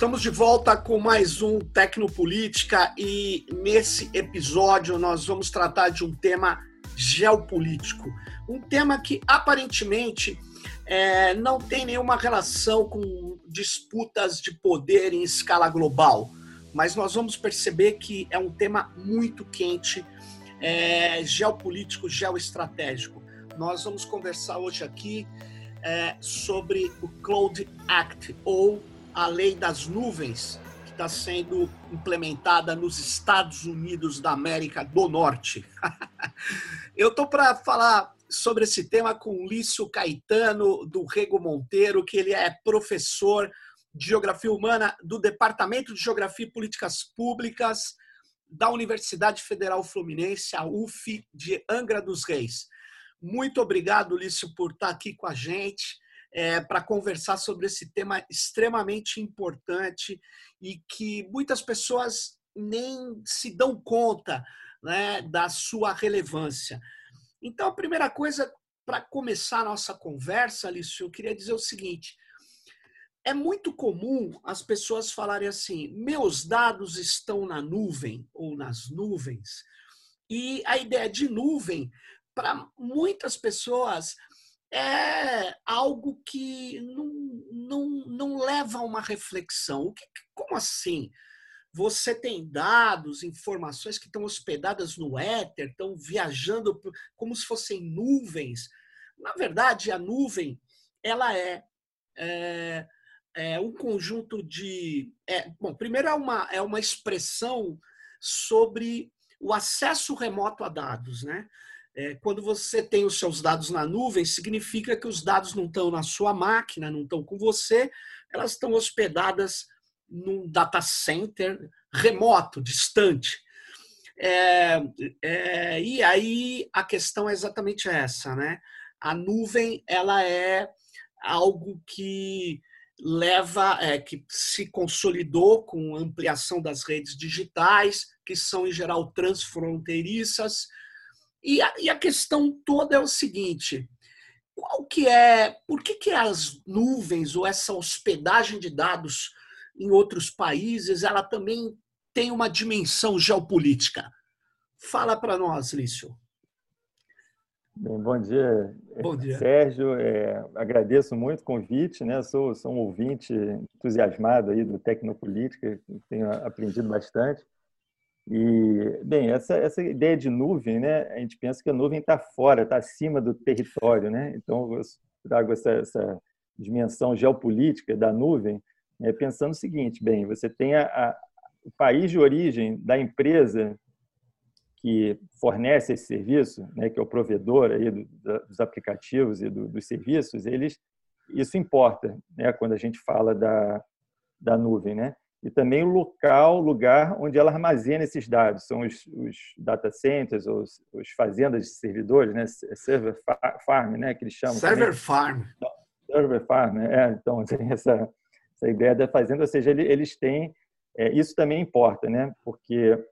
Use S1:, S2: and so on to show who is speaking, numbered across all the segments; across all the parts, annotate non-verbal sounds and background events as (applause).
S1: Estamos de volta com mais um Tecnopolítica e nesse episódio nós vamos tratar de um tema geopolítico. Um tema que aparentemente é, não tem nenhuma relação com disputas de poder em escala global, mas nós vamos perceber que é um tema muito quente, é, geopolítico, geoestratégico. Nós vamos conversar hoje aqui é, sobre o Cloud Act, ou a lei das nuvens, que está sendo implementada nos Estados Unidos da América do Norte. (laughs) Eu estou para falar sobre esse tema com Lício Caetano, do Rego Monteiro, que ele é professor de Geografia Humana do Departamento de Geografia e Políticas Públicas da Universidade Federal Fluminense, a UF de Angra dos Reis. Muito obrigado, Lício, por estar aqui com a gente é, para conversar sobre esse tema extremamente importante e que muitas pessoas nem se dão conta né, da sua relevância. Então, a primeira coisa, para começar a nossa conversa, Lício, eu queria dizer o seguinte: é muito comum as pessoas falarem assim: meus dados estão na nuvem ou nas nuvens. E a ideia de nuvem para muitas pessoas é algo que não, não, não leva a uma reflexão. O que, como assim? Você tem dados, informações que estão hospedadas no éter, estão viajando como se fossem nuvens. Na verdade, a nuvem ela é, é, é um conjunto de. É, bom, primeiro é uma, é uma expressão sobre o acesso remoto a dados, né? É, quando você tem os seus dados na nuvem, significa que os dados não estão na sua máquina, não estão com você, elas estão hospedadas num data center remoto, distante. É, é, e aí a questão é exatamente essa, né? A nuvem ela é algo que leva, é, que se consolidou com a ampliação das redes digitais, que são em geral transfronteiriças, e a, e a questão toda é o seguinte: qual que é, por que, que as nuvens ou essa hospedagem de dados em outros países, ela também tem uma dimensão geopolítica? Fala para nós, Lício.
S2: Bem, bom dia,
S1: bom dia.
S2: Sérgio. É, agradeço muito o convite, né? Sou, sou um ouvinte entusiasmado aí do Tecnopolítica, tenho aprendido bastante. E, bem, essa, essa ideia de nuvem, né, a gente pensa que a nuvem está fora, está acima do território. Né? Então, eu trago essa, essa dimensão geopolítica da nuvem, né, pensando o seguinte: bem, você tem a, a, o país de origem da empresa que fornece esse serviço, né, que é o provedor aí do, dos aplicativos e do, dos serviços, eles, isso importa né, quando a gente fala da, da nuvem. Né? E também o local, lugar onde ela armazena esses dados. São os, os data centers, os, os, fazendas de servidores, né? server farm, né? que eles chamam.
S1: Server também. farm.
S2: Server farm, é. Então, (laughs) tem essa, essa ideia da fazenda, ou seja, eles têm... É, isso também importa, né? porque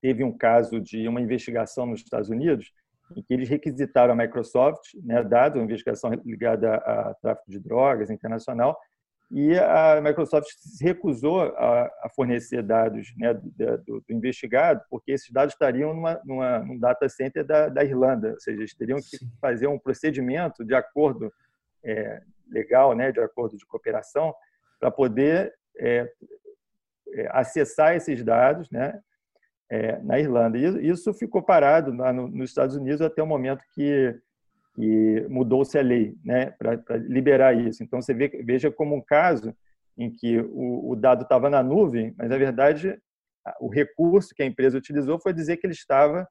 S2: teve um caso de uma investigação nos Estados Unidos em que eles requisitaram a Microsoft, né, dado uma investigação ligada a tráfico de drogas internacional, e a Microsoft se recusou a, a fornecer dados né, do, do, do, investigado, porque esses dados estariam numa, numa, num data center da, da Irlanda, ou seja, eles teriam que Sim. fazer um procedimento de acordo é, legal, né, de acordo de cooperação, para poder é, é, acessar esses dados né, é, na Irlanda. E isso ficou parado no, nos Estados Unidos até o momento que e mudou-se a lei né, para liberar isso. Então, você vê, veja como um caso em que o, o dado estava na nuvem, mas, na verdade, o recurso que a empresa utilizou foi dizer que ele estava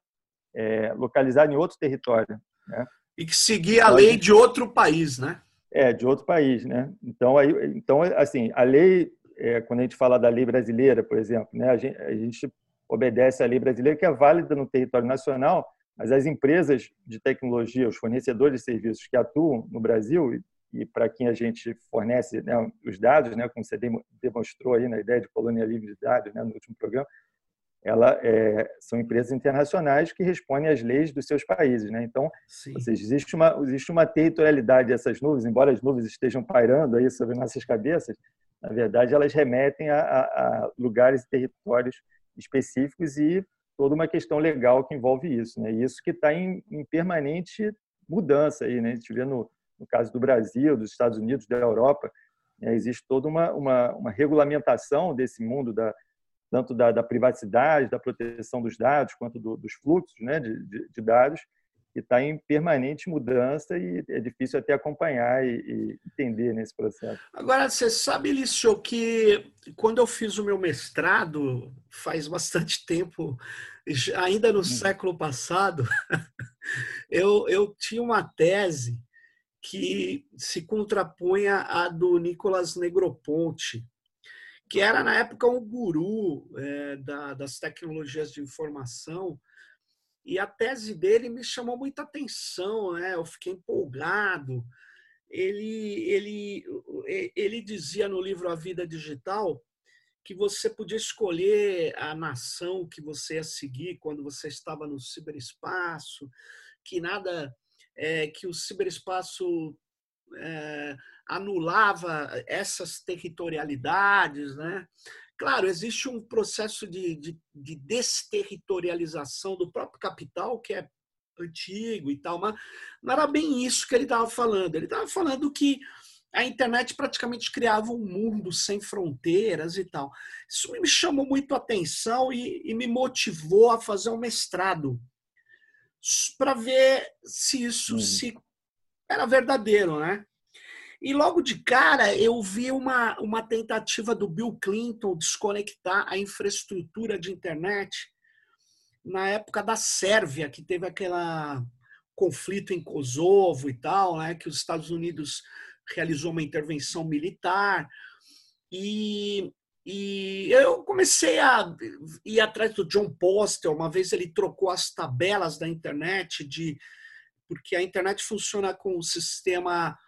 S2: é, localizado em outro território. Né?
S1: E que seguia a então, lei de outro país, né?
S2: É, de outro país, né? Então, aí, então assim, a lei, é, quando a gente fala da lei brasileira, por exemplo, né, a gente, a gente obedece à lei brasileira que é válida no território nacional, mas as empresas de tecnologia, os fornecedores de serviços que atuam no Brasil e para quem a gente fornece né, os dados, né, como você demonstrou aí na ideia de colônia livre de dados né, no último programa, ela é, são empresas internacionais que respondem às leis dos seus países, né? Então, seja, existe uma existe uma territorialidade dessas nuvens, embora as nuvens estejam pairando aí sobre nossas cabeças, Na verdade, elas remetem a, a, a lugares e territórios específicos e toda uma questão legal que envolve isso, né? Isso que está em, em, permanente mudança aí, né? A gente vê no, no caso do Brasil, dos Estados Unidos, da Europa, né? existe toda uma, uma, uma, regulamentação desse mundo da tanto da, da, privacidade, da proteção dos dados, quanto do, dos fluxos, né? de, de, de dados que está em permanente mudança e é difícil até acompanhar e, entender nesse processo.
S1: Agora, você sabe, Lício, que quando eu fiz o meu mestrado, faz bastante tempo, ainda no hum. século passado, (laughs) eu, eu tinha uma tese que se contrapunha à do Nicolas Negroponte, que era, na época, um guru é, da, das tecnologias de informação, e a tese dele me chamou muita atenção, né? eu fiquei empolgado. Ele, ele, ele dizia no livro A Vida Digital que você podia escolher a nação que você ia seguir quando você estava no ciberespaço, que nada, é, que o ciberespaço é, anulava essas territorialidades, né? Claro, existe um processo de, de, de desterritorialização do próprio capital, que é antigo e tal, mas não era bem isso que ele estava falando. Ele estava falando que a internet praticamente criava um mundo sem fronteiras e tal. Isso me chamou muito a atenção e, e me motivou a fazer um mestrado para ver se isso uhum. se era verdadeiro, né? E logo de cara eu vi uma, uma tentativa do Bill Clinton desconectar a infraestrutura de internet na época da Sérvia, que teve aquele conflito em Kosovo e tal, né, que os Estados Unidos realizou uma intervenção militar. E, e eu comecei a ir atrás do John Postel. Uma vez ele trocou as tabelas da internet de porque a internet funciona com um sistema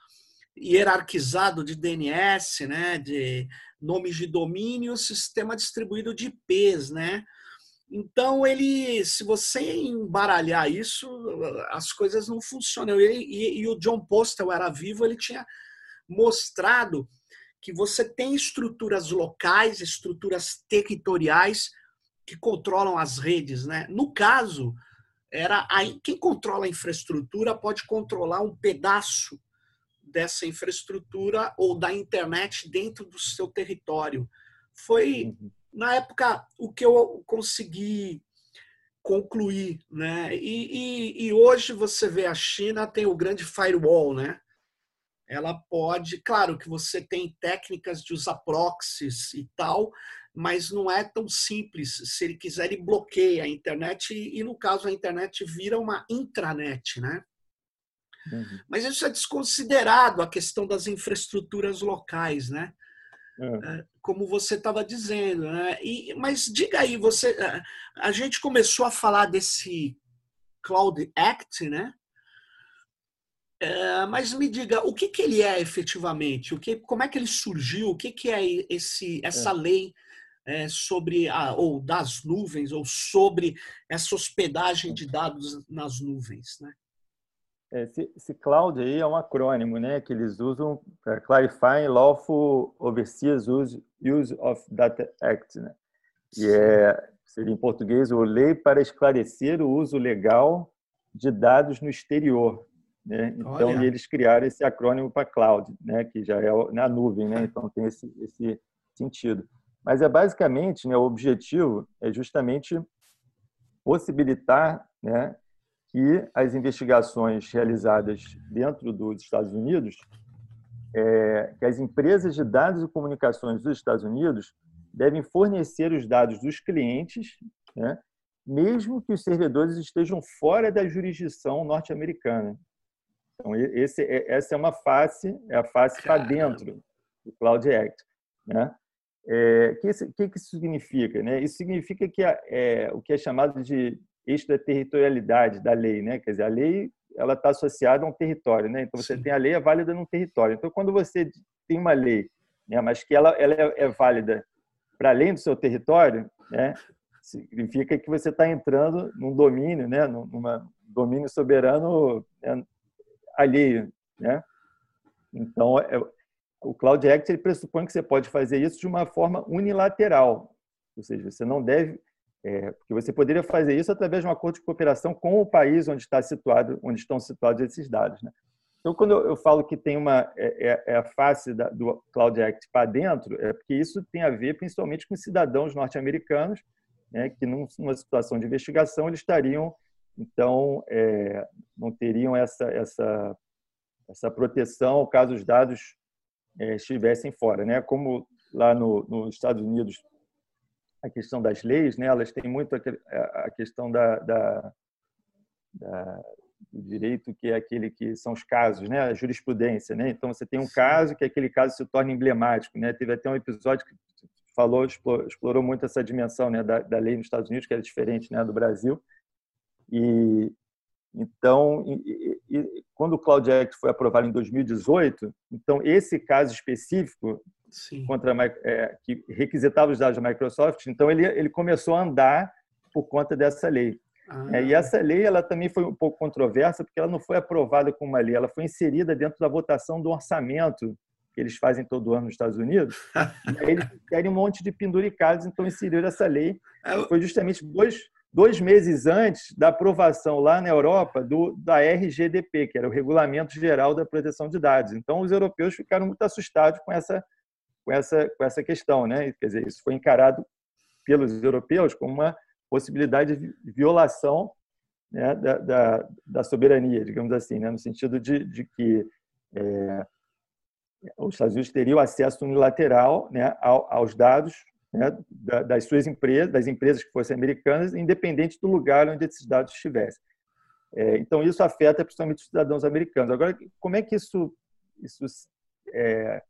S1: hierarquizado de DNS, né, de nomes de domínio, sistema distribuído de IPs, né? Então ele, se você embaralhar isso, as coisas não funcionam. E, e, o John Postel era vivo, ele tinha mostrado que você tem estruturas locais, estruturas territoriais que controlam as redes, né? No caso, era aí quem controla a infraestrutura pode controlar um pedaço dessa infraestrutura ou da internet dentro do seu território. Foi, uhum. na época, o que eu consegui concluir. Né? E, e, e hoje você vê a China tem o grande firewall, né? Ela pode, claro que você tem técnicas de usar proxies e tal, mas não é tão simples. Se ele quiser, ele bloqueia a internet e, e no caso, a internet vira uma intranet, né? Uhum. Mas isso é desconsiderado a questão das infraestruturas locais, né? É. Como você estava dizendo, né? E, mas diga aí, você, a gente começou a falar desse Cloud Act, né? É, mas me diga, o que, que ele é efetivamente? O que, como é que ele surgiu? O que, que é esse, essa é. lei é, sobre a, ou das nuvens ou sobre essa hospedagem de dados nas nuvens, né?
S2: Esse, esse cloud aí é um acrônimo, né, que eles usam para Clarifying Lawful Overseas Use, Use of Data Act, né? E é, seria em português o Lei para esclarecer o uso legal de dados no exterior, né? Então eles criaram esse acrônimo para cloud, né, que já é na nuvem, né? Então tem esse esse sentido. Mas é basicamente, né, o objetivo é justamente possibilitar, né, que as investigações realizadas dentro dos Estados Unidos, é, que as empresas de dados e comunicações dos Estados Unidos devem fornecer os dados dos clientes, né, mesmo que os servidores estejam fora da jurisdição norte-americana. Então, esse, é, essa é uma face, é a face para dentro do Cloud Act. Né? É, o que, que, que, isso significa? Né? Isso significa que é, o que é chamado de eixo da territorialidade da lei, né? Quer dizer, a lei ela está associada a um território, né? Então você Sim. tem a lei é válida num território. Então quando você tem uma lei, né, mas que ela, ela é, é válida para além do seu território, né? Significa que você está entrando num domínio, né? Num domínio soberano né? alheio, né? Então é, o Cloud Act ele pressupõe que você pode fazer isso de uma forma unilateral, ou seja, você não deve, é, porque você poderia fazer isso através de um acordo de cooperação com o país onde está situado, onde estão situados esses dados, né? Então, quando eu falo que tem uma é, é, é a face da, do Cloud Act para dentro, é porque isso tem a ver principalmente com cidadãos norte-americanos, né, que numa situação de investigação eles estariam, então, é, não teriam essa essa essa proteção caso os dados é, estivessem fora, né? Como lá no, nos Estados Unidos a questão das leis, né? Elas têm muito a, questão da, da, da do direito, que é aquele que são os casos, né? a jurisprudência. Né? Então, você tem um caso que aquele caso se torna emblemático. Né? Teve até um episódio que falou, explorou, explorou muito essa dimensão né? da, da, lei nos Estados Unidos, que era diferente né? do Brasil. E então, e, e, quando o Cloud Act foi aprovado em 2018, então esse caso específico Sim. contra é, que requisitava os dados da Microsoft, então ele ele começou a andar por conta dessa lei. Ah. É, e essa lei ela também foi um pouco controversa, porque ela não foi aprovada como uma lei, ela foi inserida dentro da votação do orçamento que eles fazem todo ano nos Estados Unidos. (laughs) e aí eles querem um monte de penduricados, então inseriram essa lei. É, foi justamente dois, dois meses antes da aprovação lá na Europa do, da RGDP, que era o Regulamento Geral da Proteção de Dados. Então, os europeus ficaram muito assustados com essa, com essa, com essa questão. Né? Quer dizer, isso foi encarado pelos europeus como uma possibilidade de violação né, da, da, da, soberania, digamos assim, né, no sentido de, de que é, os Estados Unidos teriam acesso unilateral né, aos dados né, das suas empresas, das empresas que fossem americanas, independente do lugar onde esses dados estivessem. É, então, isso afeta principalmente os cidadãos americanos. Agora, como é que isso, isso, é,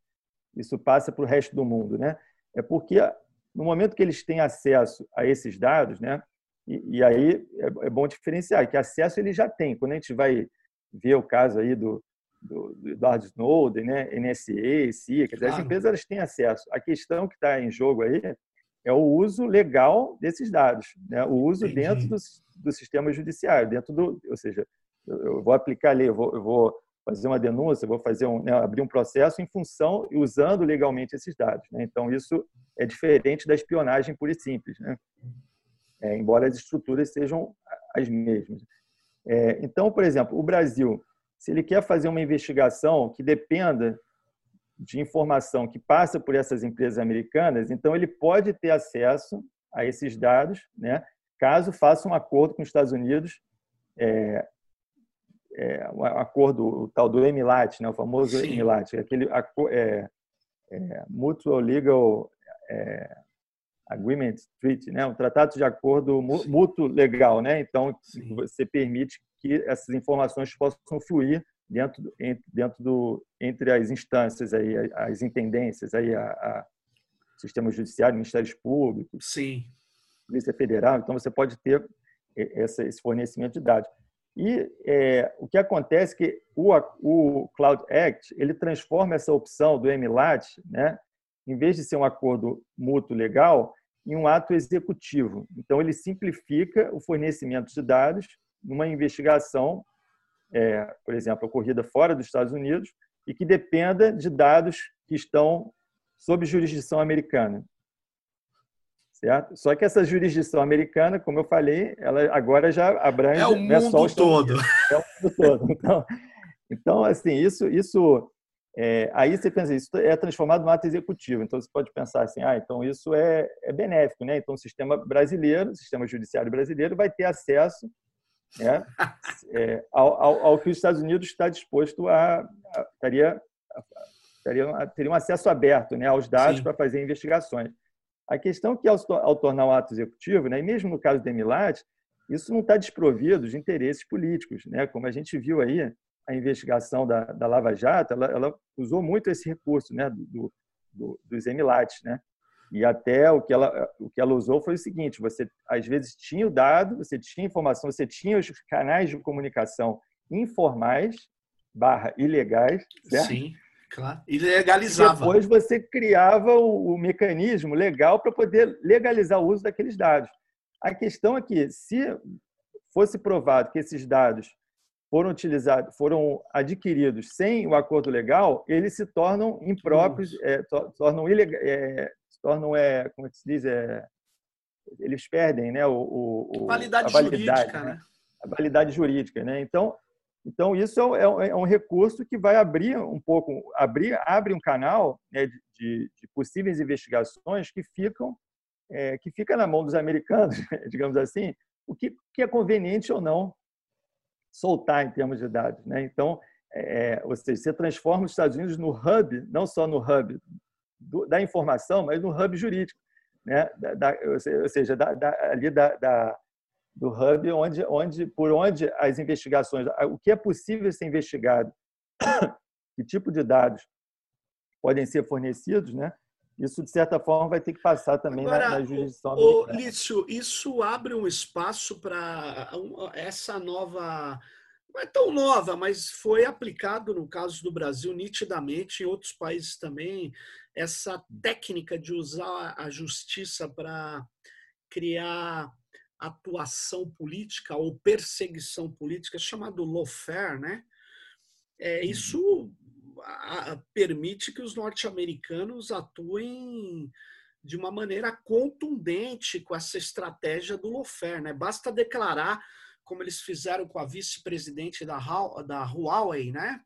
S2: isso passa para o resto do mundo? Né? É porque no momento que eles têm acesso a esses dados, né, e, e aí é, é, bom diferenciar que acesso ele já tem. Quando a gente vai ver o caso aí do, do, do Edward Snowden, né, NSA, CIA, quer dizer, claro. as empresas elas têm acesso. A questão que está em jogo aí é o uso legal desses dados, né, o uso Entendi. dentro do, do sistema judiciário, dentro do, ou seja, eu vou aplicar a lei, eu vou, eu vou fazer uma denúncia, vou fazer um, né, abrir um processo em função e usando legalmente esses dados. Né? Então isso é diferente da espionagem pura e simples, né? É, embora as estruturas sejam as mesmas. É, então, por exemplo, o Brasil, se ele quer fazer uma investigação que dependa de informação que passa por essas empresas americanas, então ele pode ter acesso a esses dados, né? Caso faça um acordo com os Estados Unidos é, é, um acordo o tal do EMILAT, né, o famoso Sim. EMILAT, aquele é, é, Mutual Legal é, Agreement Treaty, né, um tratado de acordo mútuo legal, né? Então Sim. você permite que essas informações possam fluir dentro dentro do entre as instâncias aí, as intendências aí a, a sistema judiciário, ministérios públicos,
S1: Sim.
S2: Polícia Federal. Então você pode ter esse fornecimento de dados. E é, o que acontece é que o, o Cloud Act ele transforma essa opção do MLAT, né, em vez de ser um acordo mútuo legal, em um ato executivo. Então, ele simplifica o fornecimento de dados numa investigação, é, por exemplo, ocorrida fora dos Estados Unidos e que dependa de dados que estão sob jurisdição americana certo? Só que essa jurisdição americana, como eu falei, ela agora já abrange
S1: é o mundo é só todo.
S2: É o mundo todo. (laughs) Então, então assim, isso, isso é, aí você pensa, isso é transformado no ato executivo. Então você pode pensar assim, ah, então isso é, é benéfico, né? Então o sistema brasileiro, o sistema judiciário brasileiro vai ter acesso né, é, ao, ao, ao, que os Estados Unidos está disposto a, a estaria, a, teria um acesso aberto né, aos dados para fazer investigações. A questão é que, ao, ao tornar o ato executivo, né, e mesmo no caso do Emilat, isso não está desprovido de interesses políticos. Né? Como a gente viu aí, a investigação da, da Lava Jato, ela, ela, usou muito esse recurso né, do, do, dos Emilates. Né? E até o que, ela, o que ela usou foi o seguinte: você às vezes tinha o dado, você tinha informação, você tinha os canais de comunicação informais barra ilegais, certo?
S1: Sim. Claro. E legalizava.
S2: E depois você criava o, o mecanismo legal para poder legalizar o uso daqueles dados. A questão é que, se fosse provado que esses dados foram utilizados, foram adquiridos sem o acordo legal, eles se tornam impróprios, é, tornam ilegal, é, tornam é, como é que se diz, é, eles perdem, né, o, o
S1: validade a validade jurídica, né? né?
S2: A validade jurídica, né? Então, então isso é, é, é, um recurso que vai abrir um pouco, abrir, abre um canal né, de, de, possíveis investigações que ficam é, que fica na mão dos americanos, (laughs) digamos assim, o que, que é conveniente ou não soltar em termos de dados. Né? Então, é, ou seja, você transforma os Estados Unidos no hub, não só no hub do, da informação, mas no hub jurídico, né? Da, da, ou seja, da, ali da, do hub onde, onde, por onde as investigações, o que é possível ser investigado, (coughs) que tipo de dados podem ser fornecidos, né? Isso, de certa forma, vai ter que passar também Agora, na, na jurisdição
S1: o, Lício, isso abre um espaço para essa nova... Não é tão nova, mas foi aplicado no caso do Brasil nitidamente, em outros países também, essa técnica de usar a justiça para criar atuação política ou perseguição política, chamado lawfare, né? É, uhum. isso a, permite que os norte-americanos atuem de uma maneira contundente com essa estratégia do lawfare, né? Basta declarar, como eles fizeram com a vice-presidente da, da Huawei, né?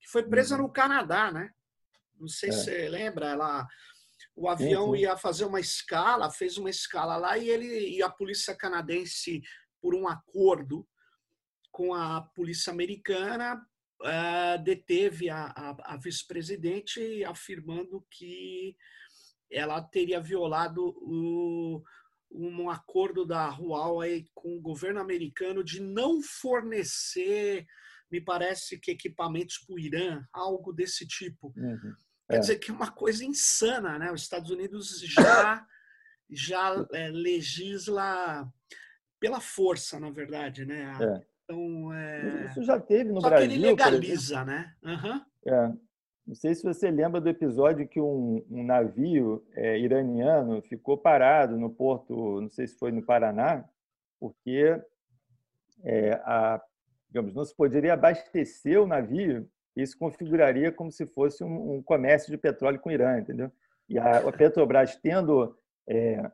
S1: Que foi presa uhum. no Canadá, né? Não sei é. se você lembra, ela o avião ia fazer uma escala, fez uma escala lá e ele e a polícia canadense, por um acordo com a polícia americana, uh, deteve a, a, a vice-presidente, afirmando que ela teria violado o, um acordo da Huawei com o governo americano de não fornecer, me parece que equipamentos para o Irã, algo desse tipo. Uhum. Quer é. dizer que é uma coisa insana, né? Os Estados Unidos já (laughs) já é, legisla pela força, na verdade, né?
S2: É. Então, é... Isso já teve no Só Brasil. Que
S1: ele legaliza, né? Uhum.
S2: É. Não sei se você lembra do episódio que um, um navio é, iraniano ficou parado no porto, não sei se foi no Paraná, porque é, a, digamos, não se poderia abastecer o navio isso configuraria como se fosse um, um comércio de petróleo com o Irã, entendeu? E a, a Petrobras tendo, é,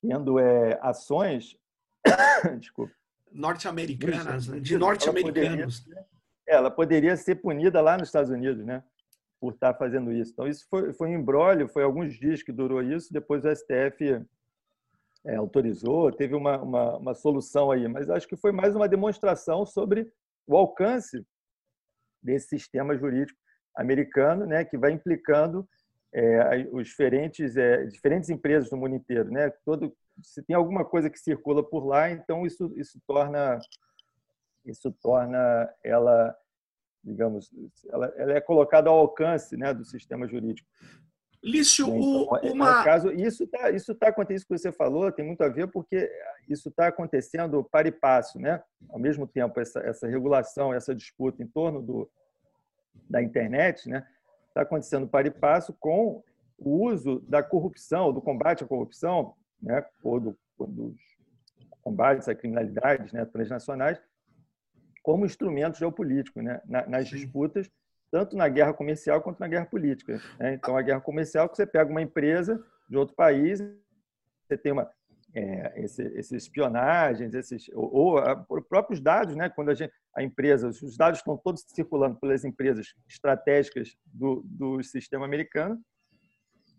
S2: tendo é, ações, (coughs)
S1: norte-americanas, né? de norte-americanos.
S2: Ela, ela, poderia ser punida lá nos Estados Unidos, né? Por estar fazendo isso. Então, isso foi, foi um embrólio, foi alguns dias que durou isso, depois o STF é, autorizou, teve uma, uma, uma solução aí, mas acho que foi mais uma demonstração sobre o alcance desse sistema jurídico americano, né, que vai implicando é, os diferentes, é, diferentes empresas do mundo inteiro, né? Todo, se tem alguma coisa que circula por lá, então isso isso torna isso torna ela, digamos, ela, ela é colocada ao alcance, né, do sistema jurídico.
S1: Lício, então, uma...
S2: Caso, isso está isso tá acontecendo, isso que você falou tem muito a ver porque isso está acontecendo para e passo, né? Ao mesmo tempo, essa, essa regulação, essa disputa em torno do, da internet, né? Está acontecendo para e passo com o uso da corrupção, do combate à corrupção, né? Ou do, dos combates à criminalidade né? transnacionais, como instrumento geopolítico, né? nas disputas tanto na guerra comercial quanto na guerra política. Né? Então, a guerra comercial, que você pega uma empresa de outro país, você tem uma é, esse, esses espionagens, esses ou, ou próprios dados, né? Quando a, gente, a empresa, os dados estão todos circulando pelas empresas estratégicas do, do sistema americano.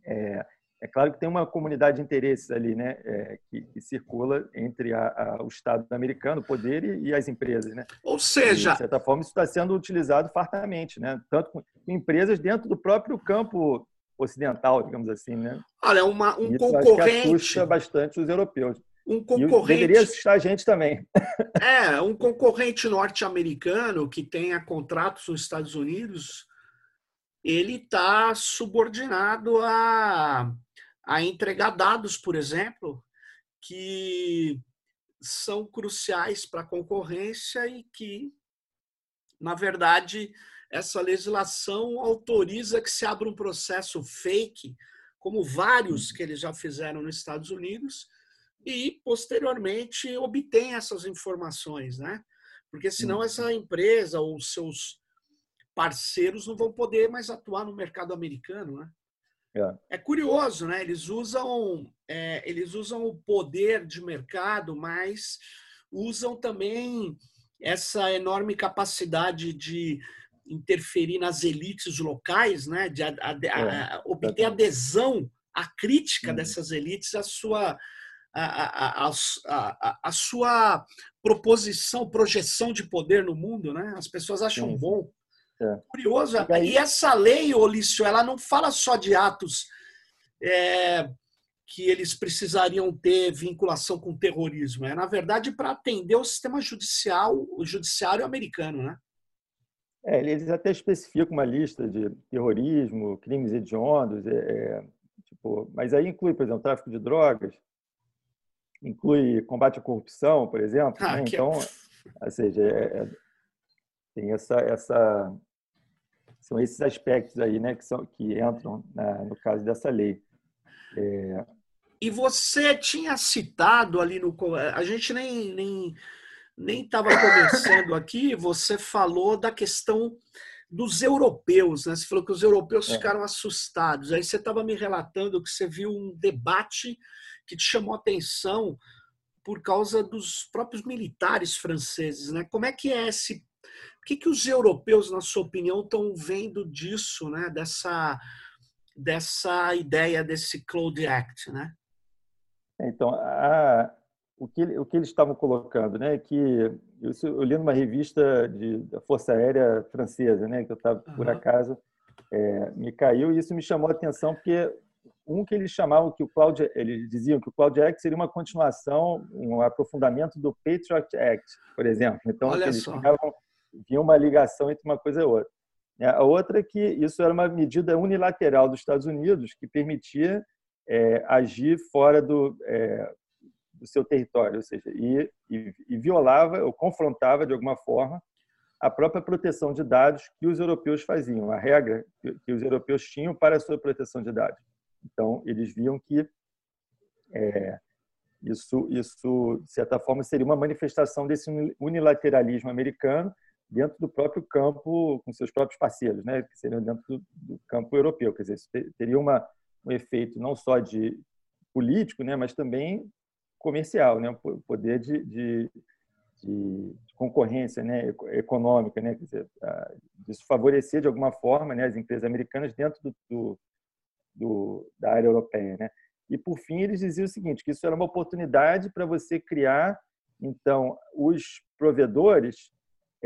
S2: É, é claro que tem uma comunidade de interesses ali, né, é, que, que, circula entre a, a, o Estado americano, o poder e, e, as empresas, né.
S1: Ou seja,
S2: e, de certa forma isso está sendo utilizado fartamente, né, tanto com empresas dentro do próprio campo ocidental, digamos assim, né.
S1: Olha, uma, um isso concorrente
S2: assusta bastante os europeus.
S1: Um concorrente
S2: e deveria assustar a gente também. (laughs)
S1: É, um concorrente norte-americano que tenha contratos nos Estados Unidos, ele está subordinado a a entregar dados, por exemplo, que são cruciais para a concorrência e que, na verdade, essa legislação autoriza que se abra um processo fake, como vários que eles já fizeram nos Estados Unidos, e posteriormente obtém essas informações, né? porque senão essa empresa ou seus parceiros não vão poder mais atuar no mercado americano, né? É, é curioso, né? Eles usam, é, eles usam o poder de mercado, mas usam também essa enorme capacidade de interferir nas elites locais, né? De a, a, a, é, obter adesão à crítica uhum. dessas elites à sua a, a, a, a, sua proposição, projeção de poder no mundo, né? As pessoas acham Sim. bom. É. Curioso. E, e, essa lei, Olício, ela não fala só de atos é, que eles precisariam ter vinculação com terrorismo. É, na verdade, para atender o sistema judicial, o judiciário americano, né?
S2: É, eles até especificam uma lista de terrorismo, crimes hediondos, é, é, tipo, mas aí inclui, por exemplo, tráfico de drogas, inclui combate à corrupção, por exemplo. Ah, né? É então, ou seja, é, é, tem essa, essa, são esses aspectos aí, né, que são que entram na, no caso dessa lei.
S1: É... E você tinha citado ali no, a gente nem nem nem estava conversando aqui. Você falou da questão dos europeus, né? Você falou que os europeus é. ficaram assustados. Aí você estava me relatando que você viu um debate que te chamou a atenção por causa dos próprios militares franceses, né? Como é que é esse que, que os europeus, na sua opinião, estão vendo disso, né? Dessa, dessa ideia desse Cloud Act, né?
S2: Então, a, o, que, o que eles estavam colocando, né? Que eu, eu li numa revista de, da Força Aérea Francesa, né? Que eu estava, uhum. por acaso, é, me caiu e isso me chamou a atenção porque um que eles chamavam que o Cloud, eles diziam que o Cloud Act seria uma continuação, um aprofundamento do Patriot Act, por exemplo. Então, Olha eles só. ficavam vinha uma ligação entre uma coisa e outra. É, a outra é que isso era uma medida unilateral dos Estados Unidos que permitia é, agir fora do, é, do seu território, ou seja, e, e, e, violava ou confrontava de alguma forma a própria proteção de dados que os europeus faziam, a regra que, que os europeus tinham para a sua proteção de dados. Então, eles viam que é, isso, isso, de certa forma, seria uma manifestação desse unilateralismo americano dentro do próprio campo, com seus próprios parceiros, né, que seriam dentro do, do campo europeu. Quer dizer, isso teria uma, um efeito não só de político, né, mas também comercial, né, poder de, de, de concorrência né, econômica, né, quer dizer, isso favorecer de alguma forma né, as empresas americanas dentro do, do, do, da área europeia. Né. E, por fim, eles diziam o seguinte, que isso era uma oportunidade para você criar, então, os provedores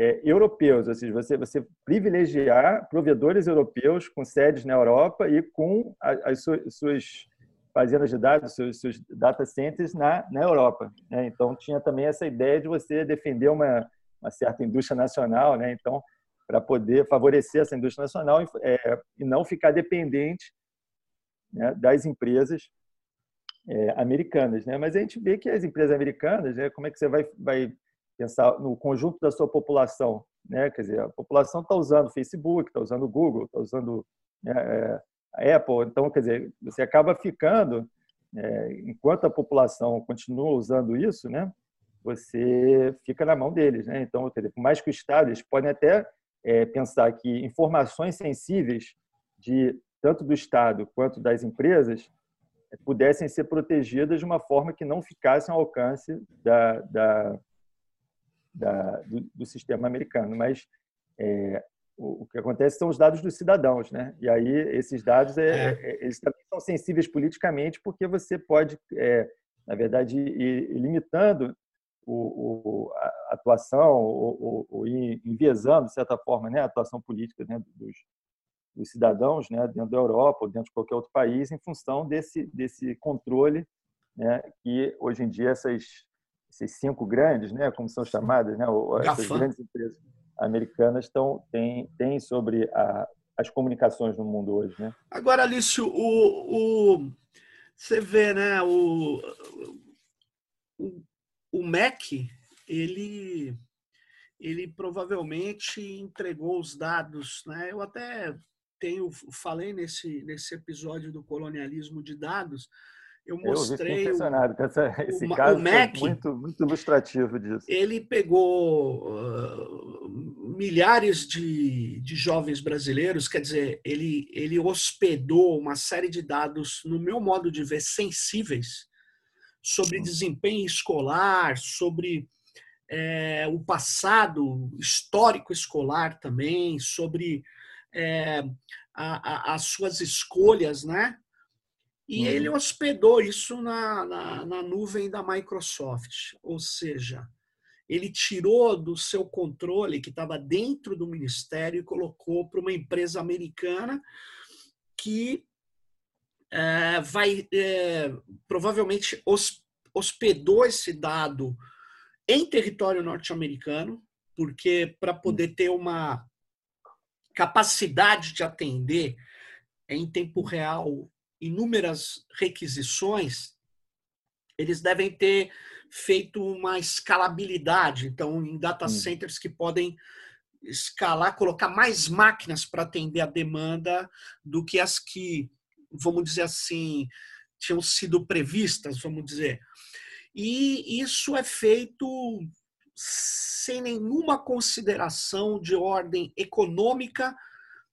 S2: é, europeus, ou seja, você, você privilegiar provedores europeus com sedes na Europa e com as suas fazendas de dados, seus, seus data centers na, na Europa. Né? Então, tinha também essa ideia de você defender uma, uma certa indústria nacional, né? então, para poder favorecer essa indústria nacional é, e não ficar dependente né, das empresas é, americanas. Né? Mas a gente vê que as empresas americanas, né, como é que você vai, vai pensar no conjunto da sua população, né? Quer dizer, a população está usando Facebook, está usando Google, está usando né, é, a Apple, então quer dizer, você acaba ficando, é, enquanto a população continua usando isso, né? Você fica na mão deles, né? Então, quer dizer, por mais que o Estado, eles podem até é, pensar que informações sensíveis de tanto do Estado quanto das empresas pudessem ser protegidas de uma forma que não ficassem ao alcance da, da, da, do, do, sistema americano, mas é, o, o, que acontece são os dados dos cidadãos, né? E aí esses dados é, é. é eles também são sensíveis politicamente porque você pode, é, na verdade, ir, ir limitando o, o, a atuação ou, ou, enviesando, de certa forma, né, a atuação política dentro dos, dos cidadãos, né, dentro da Europa ou dentro de qualquer outro país, em função desse desse controle, né, que hoje em dia essas esses cinco grandes, né, como são chamadas, né, essas grandes empresas americanas estão têm, têm sobre a, as comunicações no mundo hoje, né?
S1: Agora, Alício, o, o você vê, né, o, o, o MEC, ele ele provavelmente entregou os dados, né? Eu até tenho falei nesse nesse episódio do colonialismo de dados eu mostrei. Eu
S2: impressionado com essa, esse o, caso o Mac, muito, muito ilustrativo disso.
S1: Ele pegou uh, milhares de, de jovens brasileiros, quer dizer, ele, ele hospedou uma série de dados, no meu modo de ver, sensíveis sobre desempenho escolar, sobre é, o passado histórico escolar também, sobre é, a, a, as suas escolhas, né? E uhum. ele hospedou isso na, na, na, nuvem da Microsoft, ou seja, ele tirou do seu controle que estava dentro do ministério e colocou para uma empresa americana que é, vai é, provavelmente hospedou esse dado em território norte-americano, porque para poder ter uma capacidade de atender em tempo real inúmeras requisições, eles devem ter feito uma escalabilidade. Então, em data centers que podem escalar, colocar mais máquinas para atender a demanda do que as que, vamos dizer assim, tinham sido previstas, vamos dizer. E isso é feito sem nenhuma consideração de ordem econômica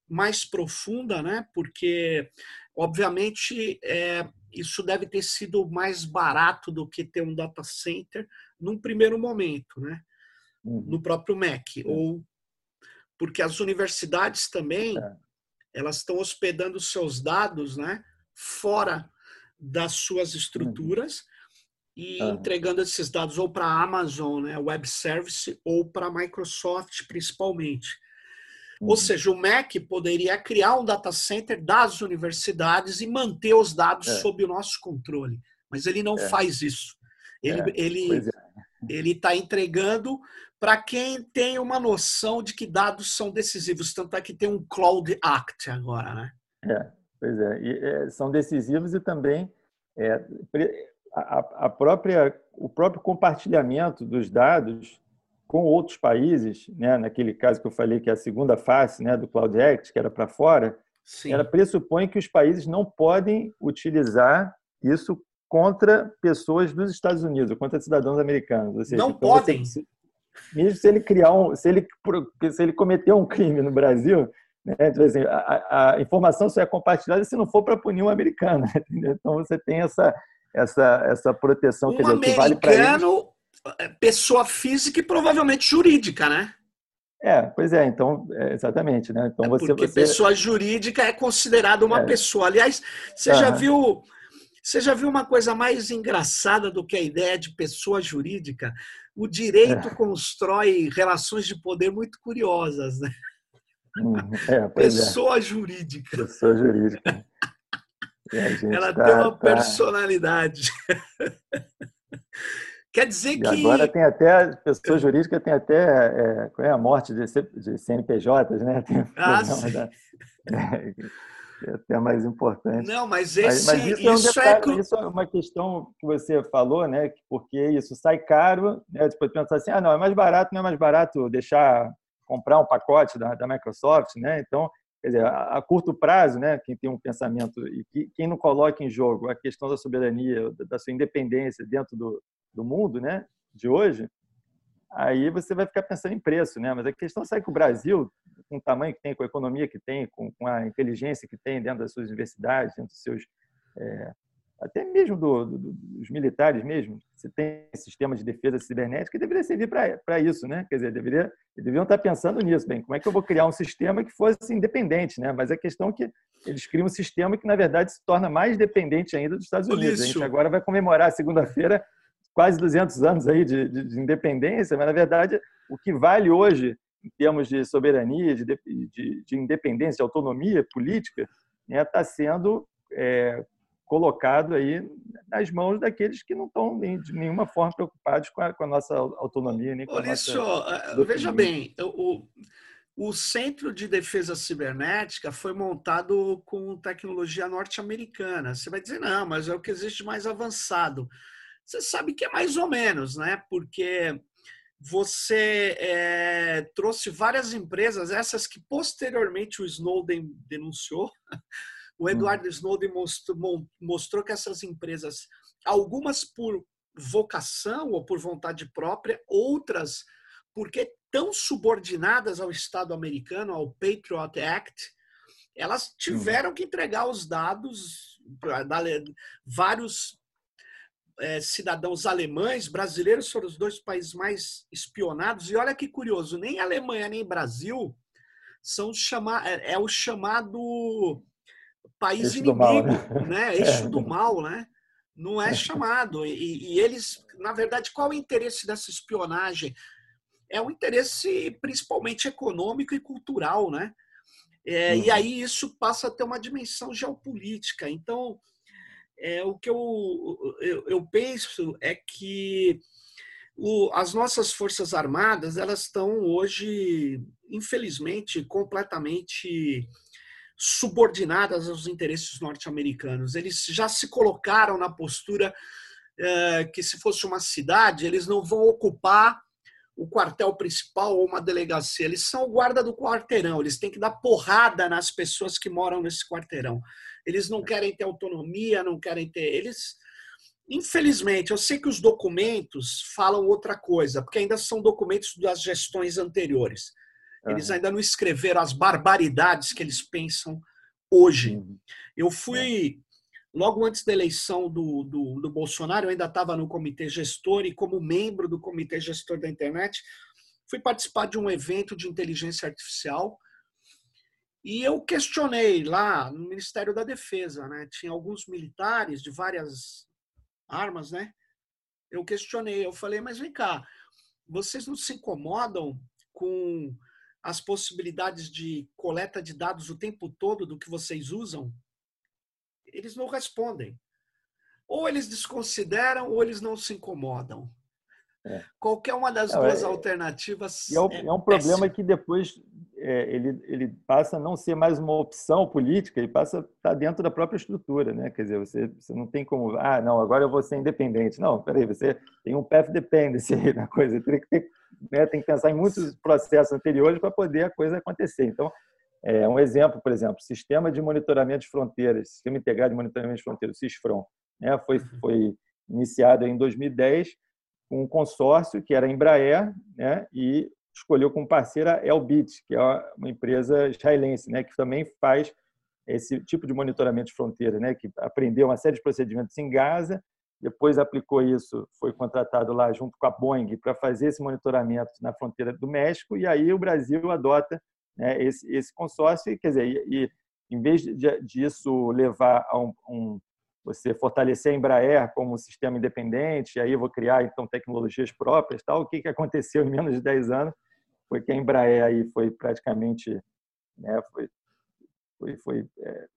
S1: mais profunda, né? Porque Obviamente, é, isso deve ter sido mais barato do que ter um data center num primeiro momento, né? Uhum. No próprio MEC. Ou porque as universidades também é. elas estão hospedando seus dados, né? Fora das suas estruturas uhum. e uhum. entregando esses dados ou para a Amazon, né? Web Service, ou para a Microsoft, principalmente. Ou uhum. seja, o MEC poderia criar um data center das universidades e manter os dados é. sob o nosso controle. Mas ele não é. faz isso. Ele é. ele é. ele está entregando para quem tem uma noção de que dados são decisivos. Tanto é que tem um Cloud Act agora, né?
S2: É, pois é. E, é, são decisivos e também é, a, a própria, o próprio compartilhamento dos dados com outros países, né, naquele caso que eu falei que é a segunda face né, do Cloud Act, que era para fora, Sim. ela pressupõe que os países não podem utilizar isso contra pessoas dos Estados Unidos, contra cidadãos americanos.
S1: Seja, não então podem.
S2: Você, mesmo se ele criar um, se ele se ele cometer um crime no Brasil, né, tipo assim, a, a, informação só é compartilhada se não for para punir um americano, (laughs) entendeu? Então você tem essa essa essa proteção
S1: um que, vale para eles é, pessoa física e provavelmente jurídica, né?
S2: É, pois é, então, é, exatamente, né? Então
S1: é
S2: você,
S1: porque
S2: você...
S1: pessoa jurídica é considerada uma é. pessoa. Aliás, você já viu, você já viu uma coisa mais engraçada do que a ideia de pessoa jurídica? O direito é. constrói relações de poder muito curiosas, né?
S2: Hum, é,
S1: pessoa jurídica.
S2: Pessoa jurídica.
S1: Ela tá, tem uma tá... personalidade. (laughs) Quer dizer
S2: e
S1: que.
S2: Agora tem até, pessoa jurídica tem até é, é a morte de, de CNPJs, né? (laughs) Tem
S1: ah, sim. Da,
S2: é, (laughs) é até mais importante.
S1: Não, mas esse
S2: mas, mas isso, isso, é um detalhe, é... isso, é uma questão que você falou, né? Porque isso sai caro, né? Depois pensar assim, ah, não, é mais barato, não é mais barato deixar comprar um pacote da, da Microsoft, né? Então, quer dizer, a, a, curto prazo, né? Quem tem um pensamento e que, quem não coloca em jogo a questão da soberania, da, da sua independência dentro do, do mundo, né, de hoje, aí você vai ficar pensando em preço, né? Mas a questão é que o Brasil, com o tamanho que tem, com a economia que tem, com, a inteligência que tem dentro das suas universidades, dentro dos seus é, até mesmo do, do, dos militares mesmo, você tem sistema de defesa cibernética que deveria servir para isso, né? Quer dizer, deveria, deveriam estar pensando nisso, bem, como é que eu vou criar um sistema que fosse independente, né? Mas a questão é que eles criam um sistema que, na verdade, se torna mais dependente ainda dos Estados Unidos. A gente agora vai comemorar segunda-feira quase 200 anos aí de, de, de, independência, mas na verdade o que vale hoje em termos de soberania, de, de, de independência, de autonomia política, está né, tá sendo é, colocado aí nas mãos daqueles que não estão de nenhuma forma preocupados com a, com a nossa autonomia nem com Olha a nossa.
S1: Só, é, veja bem, o, o Centro de Defesa Cibernética foi montado com tecnologia norte-americana. Você vai dizer, não, mas é o que existe mais avançado você sabe que é mais ou menos, né? Porque você é, trouxe várias empresas, essas que posteriormente o Snowden denunciou, (laughs) O hum. Edward Snowden mostrou, mostrou que essas empresas, algumas por vocação ou por vontade própria, outras porque tão subordinadas ao Estado americano, ao Patriot Act, elas tiveram que entregar os dados vários é, cidadãos alemães, brasileiros foram os dois países mais espionados. E olha que curioso, nem Alemanha nem Brasil são chama, é, é o chamado país Eixo inimigo, mal, né? né? (laughs) Eixo é. do mal, né? Não é chamado. E, e, eles, na verdade, qual é o interesse dessa espionagem? É um interesse principalmente econômico e cultural, né? É, uhum. E aí isso passa a ter uma dimensão geopolítica. Então, é, o que eu, eu, eu penso é que o, as nossas forças armadas elas estão hoje, infelizmente, completamente subordinadas aos interesses norte-americanos. Eles já se colocaram na postura é, que, se fosse uma cidade, eles não vão ocupar o quartel principal ou uma delegacia. Eles são o guarda do quarteirão. Eles têm que dar porrada nas pessoas que moram nesse quarteirão. Eles não querem ter autonomia, não querem ter. Eles, infelizmente, eu sei que os documentos falam outra coisa, porque ainda são documentos das gestões anteriores. Eles ainda não escreveram as barbaridades que eles pensam hoje. Uhum. Eu fui logo antes da eleição do, do, do Bolsonaro, eu ainda estava no comitê gestor e, como membro do comitê gestor da internet, fui participar de um evento de inteligência artificial e eu questionei lá no Ministério da Defesa, né? Tinha alguns militares de várias armas, né? Eu questionei, eu falei, mas vem cá, vocês não se incomodam com as possibilidades de coleta de dados o tempo todo do que vocês usam? eles não respondem. Ou eles desconsideram ou eles não se incomodam. É. Qualquer uma das não, duas é, alternativas.
S2: É, um, é um problema que depois é, ele, ele passa a não ser mais uma opção política, ele passa a estar dentro da própria estrutura. Né? Quer dizer, você, você não tem como. Ah, não, agora eu vou ser independente. Não, peraí, você tem um path dependency aí na coisa. Tem que, ter, né, tem que pensar em muitos processos anteriores para poder a coisa acontecer. Então, é, um exemplo, por exemplo, Sistema de Monitoramento de Fronteiras, Sistema Integrado de Monitoramento de Fronteiras, SISFRON, né, foi, uhum. foi iniciado em 2010 com um consórcio que era a Embraer né, e escolheu como parceira a Elbit, que é uma empresa israelense, né, que também faz esse tipo de monitoramento de fronteira, né, que aprendeu uma série de procedimentos em Gaza, depois aplicou isso, foi contratado lá junto com a Boeing para fazer esse monitoramento na fronteira do México, e aí o Brasil adota né, esse, esse consórcio, quer dizer, e, e em vez de, disso levar a um, um, você fortalecer a Embraer como um sistema independente, aí eu vou criar então tecnologias próprias, tal, o que, que aconteceu em menos de 10 anos foi que a Embraer aí foi praticamente né, foi, foi, foi é,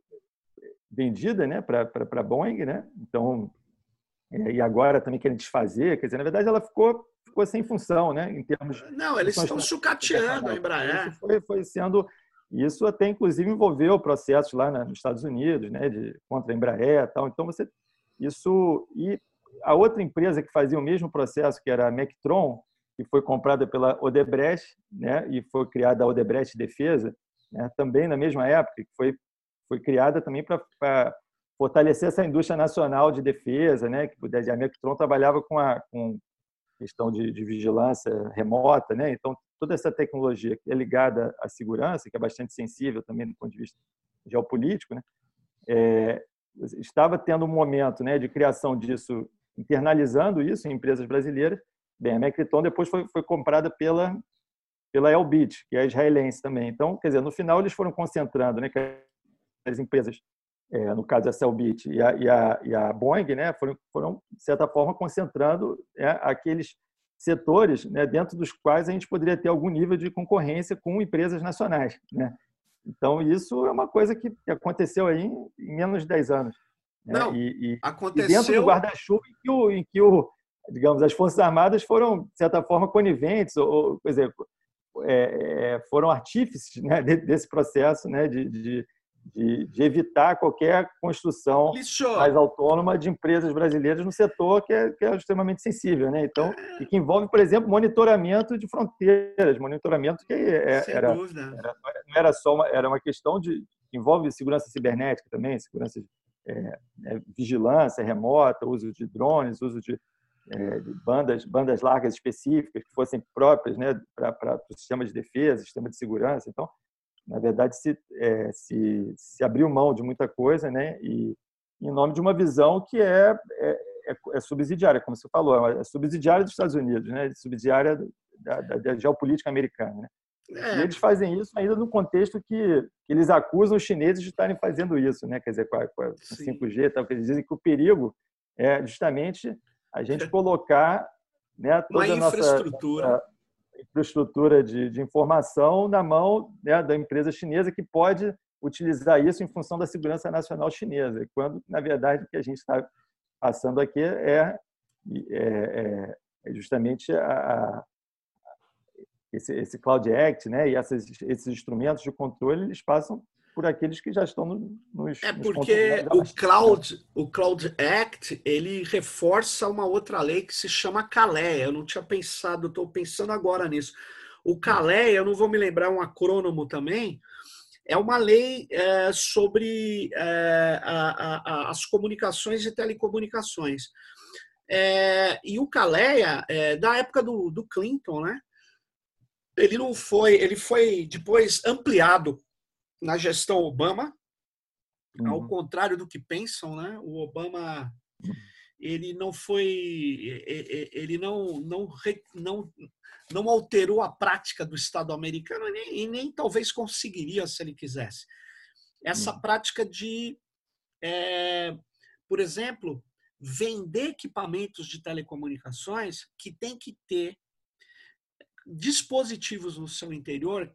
S2: vendida né, para a Boeing, né? Então, é, e agora também querem desfazer, quer dizer, na verdade ela ficou ficou sem função, né? Em termos
S1: não, eles estão sucateando a Embraer.
S2: Isso foi, foi sendo isso até inclusive envolveu processos lá nos Estados Unidos, né? De contra a Embraer, tal. Então você isso e a outra empresa que fazia o mesmo processo, que era a Mectron, que foi comprada pela Odebrecht, né? E foi criada a Odebrecht Defesa, né? Também na mesma época, que foi foi criada também para fortalecer essa indústria nacional de defesa, né? Que a Mectron trabalhava com, a, com questão de, de, vigilância remota, né? Então toda essa tecnologia que é ligada à segurança, que é bastante sensível também do ponto de vista geopolítico, né? É, estava tendo um momento, né, de criação disso, internalizando isso em empresas brasileiras. Bem, a Mectron depois foi, foi comprada pela pela Elbit, que é israelense também. Então, quer dizer, no final eles foram concentrando, né, que as empresas é, no caso da Cellbit e a, e a, e a Boeing, né, foram, foram, de certa forma, concentrando é, aqueles setores né, dentro dos quais a gente poderia ter algum nível de concorrência com empresas nacionais. Né? Então, isso é uma coisa que aconteceu aí em, em menos de 10 anos.
S1: Né? Não, e, e, aconteceu...
S2: e dentro do guarda-chuva em que, o, em que o, digamos, as Forças Armadas foram, de certa forma, coniventes, ou, por exemplo, é, é, foram artífices né, desse processo né, de, de de, de, evitar qualquer construção mais autônoma de empresas brasileiras no setor que é, que é extremamente sensível, né? Então, e que envolve, por exemplo, monitoramento de fronteiras, monitoramento que é, era, era, não era só uma, era uma questão de envolve segurança cibernética também, segurança é, é, vigilância remota, uso de drones, uso de, é, de, bandas, bandas largas específicas que fossem próprias né, para o sistema de defesa, sistema de segurança. Então, na verdade, se, é, se, se abriu mão de muita coisa né, e em nome de uma visão que é, é, é, é subsidiária, como você falou, é subsidiária dos Estados Unidos, né, subsidiária da, da, da geopolítica americana. Né? É. E eles fazem isso ainda no contexto que, que, eles acusam os chineses de estarem fazendo isso, né? Quer dizer, com, a, com a 5G, tal, que eles dizem que o perigo é justamente a gente (laughs) colocar né, toda Uma a nossa, infraestrutura, infraestrutura de, de, informação na mão né, da empresa chinesa que pode utilizar isso em função da segurança nacional chinesa, quando, na verdade, o que a gente está passando aqui é, é, é, é justamente a, esse, esse Cloud Act né, e esses, esses instrumentos de controle, eles passam por aqueles que já estão nos.
S1: É porque nos o Cloud, o Cloud Act ele reforça uma outra lei que se chama CALEA. Eu não tinha pensado, estou pensando agora nisso. O CALEA, eu não vou me lembrar, um acrônomo também, é uma lei é, sobre é, a, a, as comunicações e telecomunicações. É, e o CALEA, é da época do, do Clinton, né? ele não foi, ele foi depois ampliado na gestão Obama, uhum. ao contrário do que pensam, né? O Obama ele não foi, ele não não não não alterou a prática do Estado americano e nem, e nem talvez conseguiria se ele quisesse. Essa uhum. prática de, é, por exemplo, vender equipamentos de telecomunicações que tem que ter dispositivos no seu interior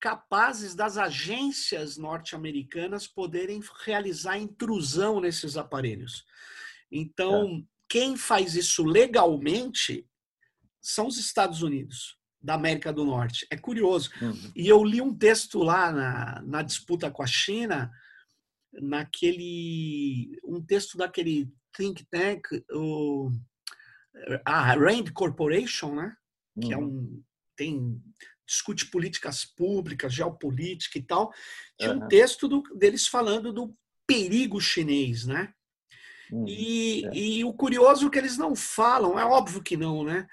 S1: capazes das agências norte-americanas poderem realizar intrusão nesses aparelhos. Então, é. quem faz isso legalmente são os Estados Unidos da América do Norte. É curioso. Uhum. E eu li um texto lá na, na disputa com a China, naquele um texto daquele think tank, o a Rand Corporation, né? que é uhum. um tem discute políticas públicas, geopolítica e tal. Tinha uhum. um texto do, deles falando do perigo chinês, né? Uhum. E, é. e o curioso é que eles não falam, é óbvio que não, né?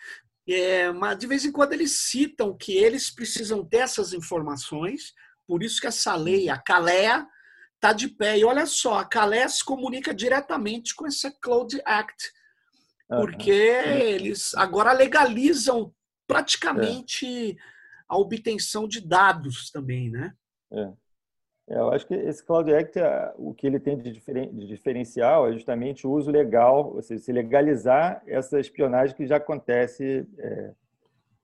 S1: É, mas de vez em quando eles citam que eles precisam ter essas informações, por isso que essa lei, a CALEA, está de pé. E olha só, a CALEA se comunica diretamente com esse Cloud Act, porque uhum. eles agora legalizam praticamente é. A obtenção de dados também, né?
S2: É. é. eu acho que esse Cloud Act, o que ele tem de, diferen, de diferencial é justamente o uso legal, ou seja, se legalizar essa espionagem que já acontece, é,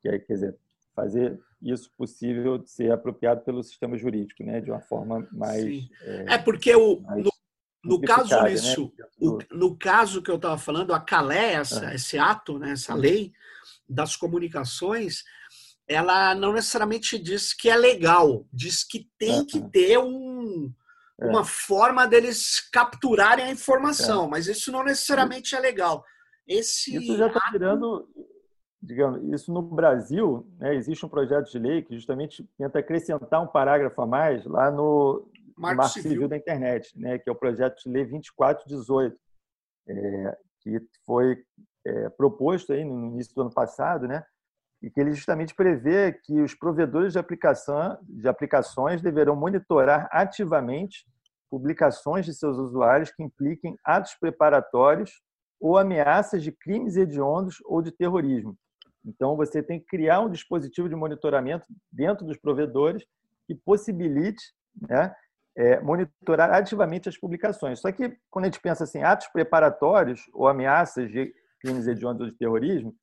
S2: que é, quer dizer, fazer isso possível de ser apropriado pelo sistema jurídico, né, de uma forma mais
S1: é, é, porque o no, no caso né, isso, né? o, no caso que eu estava falando, a Calé, essa, esse ato, né, essa lei, das comunicações, ela não necessariamente diz que é legal, diz que tem que ter um, é. uma forma deles capturarem a informação, é. mas isso não necessariamente é legal. Esse
S2: isso já está virando, digamos, isso no Brasil, né, existe um projeto de lei que justamente tenta acrescentar um parágrafo a mais lá no Marco, Marco Civil. Civil. da Internet, né, que é o projeto de lei 2418, é, que foi é, proposto aí no início do ano passado, né? E que ele justamente prevê que os provedores de, aplicação, de aplicações deverão monitorar ativamente publicações de seus usuários que impliquem atos preparatórios ou ameaças de crimes hediondos ou de terrorismo. Então, você tem que criar um dispositivo de monitoramento dentro dos provedores que possibilite né, é, monitorar ativamente as publicações. Só que, quando a gente pensa assim, atos preparatórios ou ameaças de crimes hediondos de terrorismo?